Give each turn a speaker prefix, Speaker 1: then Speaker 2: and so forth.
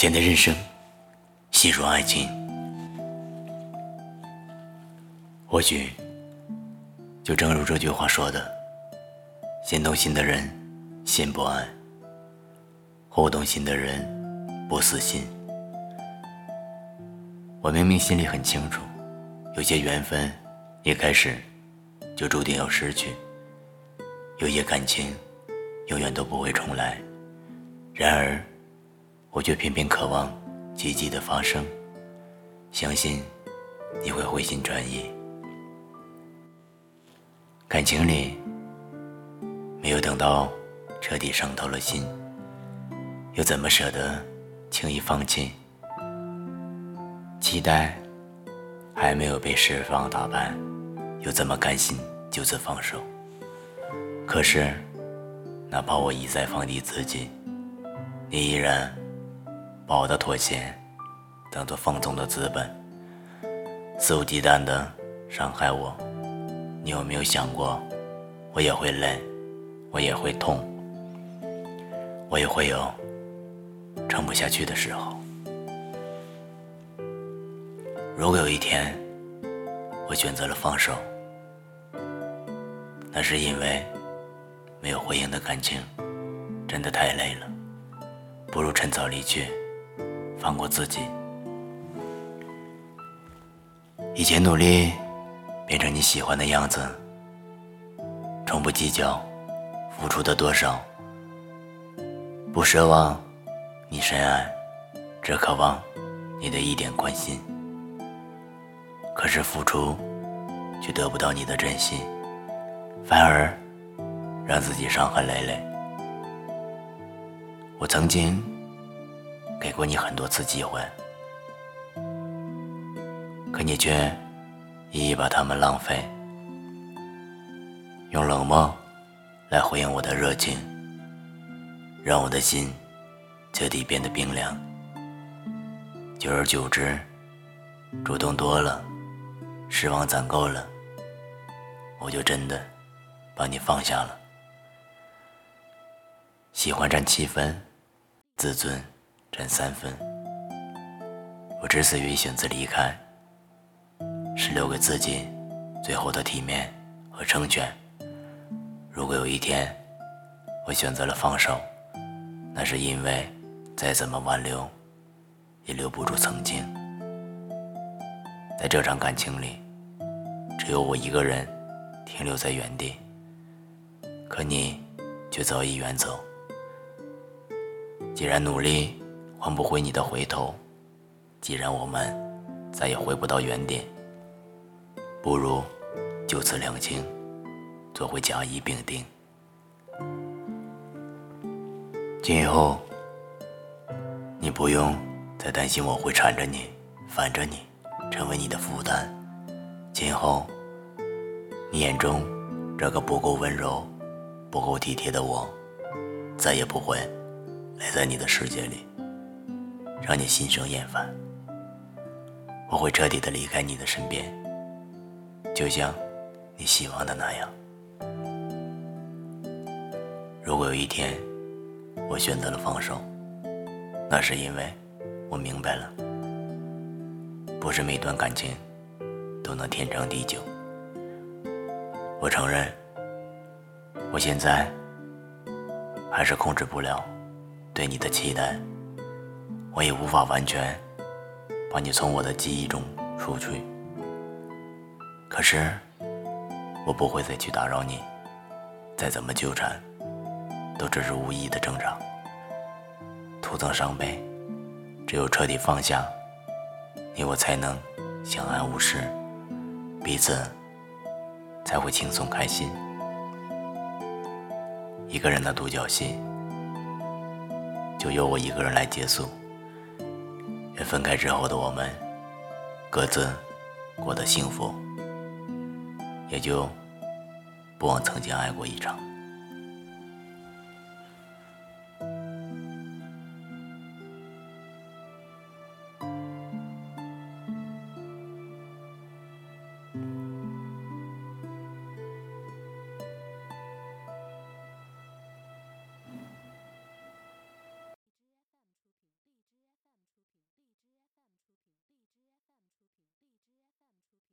Speaker 1: 简单人生，细说爱情。或许，就正如这句话说的：“先动心的人，心不安；后动心的人，不死心。”我明明心里很清楚，有些缘分一开始就注定要失去，有些感情永远都不会重来。然而，我却偏偏渴望积极的发生，相信你会回心转意。感情里没有等到彻底伤透了心，又怎么舍得轻易放弃？期待还没有被释放打败，又怎么甘心就此放手？可是，哪怕我一再放低自己，你依然。把我的妥协当做放纵的资本，肆无忌惮的伤害我。你有没有想过，我也会累，我也会痛，我也会有撑不下去的时候。如果有一天我选择了放手，那是因为没有回应的感情真的太累了，不如趁早离去。放过自己，以前努力变成你喜欢的样子，从不计较付出的多少，不奢望你深爱，只渴望你的一点关心。可是付出却得不到你的真心，反而让自己伤痕累累。我曾经。给过你很多次机会，可你却一一把它们浪费，用冷漠来回应我的热情，让我的心彻底变得冰凉。久而久之，主动多了，失望攒够了，我就真的把你放下了。喜欢占七分，自尊。占三分。我之所以选择离开，是留给自己最后的体面和成全。如果有一天我选择了放手，那是因为再怎么挽留，也留不住曾经。在这场感情里，只有我一个人停留在原地，可你却早已远走。既然努力。换不回你的回头，既然我们再也回不到原点，不如就此两清，做回甲乙丙丁。今后你不用再担心我会缠着你、烦着你，成为你的负担。今后你眼中这个不够温柔、不够体贴的我，再也不会来在你的世界里。让你心生厌烦，我会彻底的离开你的身边，就像你希望的那样。如果有一天我选择了放手，那是因为我明白了，不是每段感情都能天长地久。我承认，我现在还是控制不了对你的期待。我也无法完全把你从我的记忆中除去，可是我不会再去打扰你，再怎么纠缠，都只是无意的挣扎，徒增伤悲。只有彻底放下，你我才能相安无事，彼此才会轻松开心。一个人的独角戏，就由我一个人来结束。分开之后的我们，各自过得幸福，也就不枉曾经爱过一场。看出。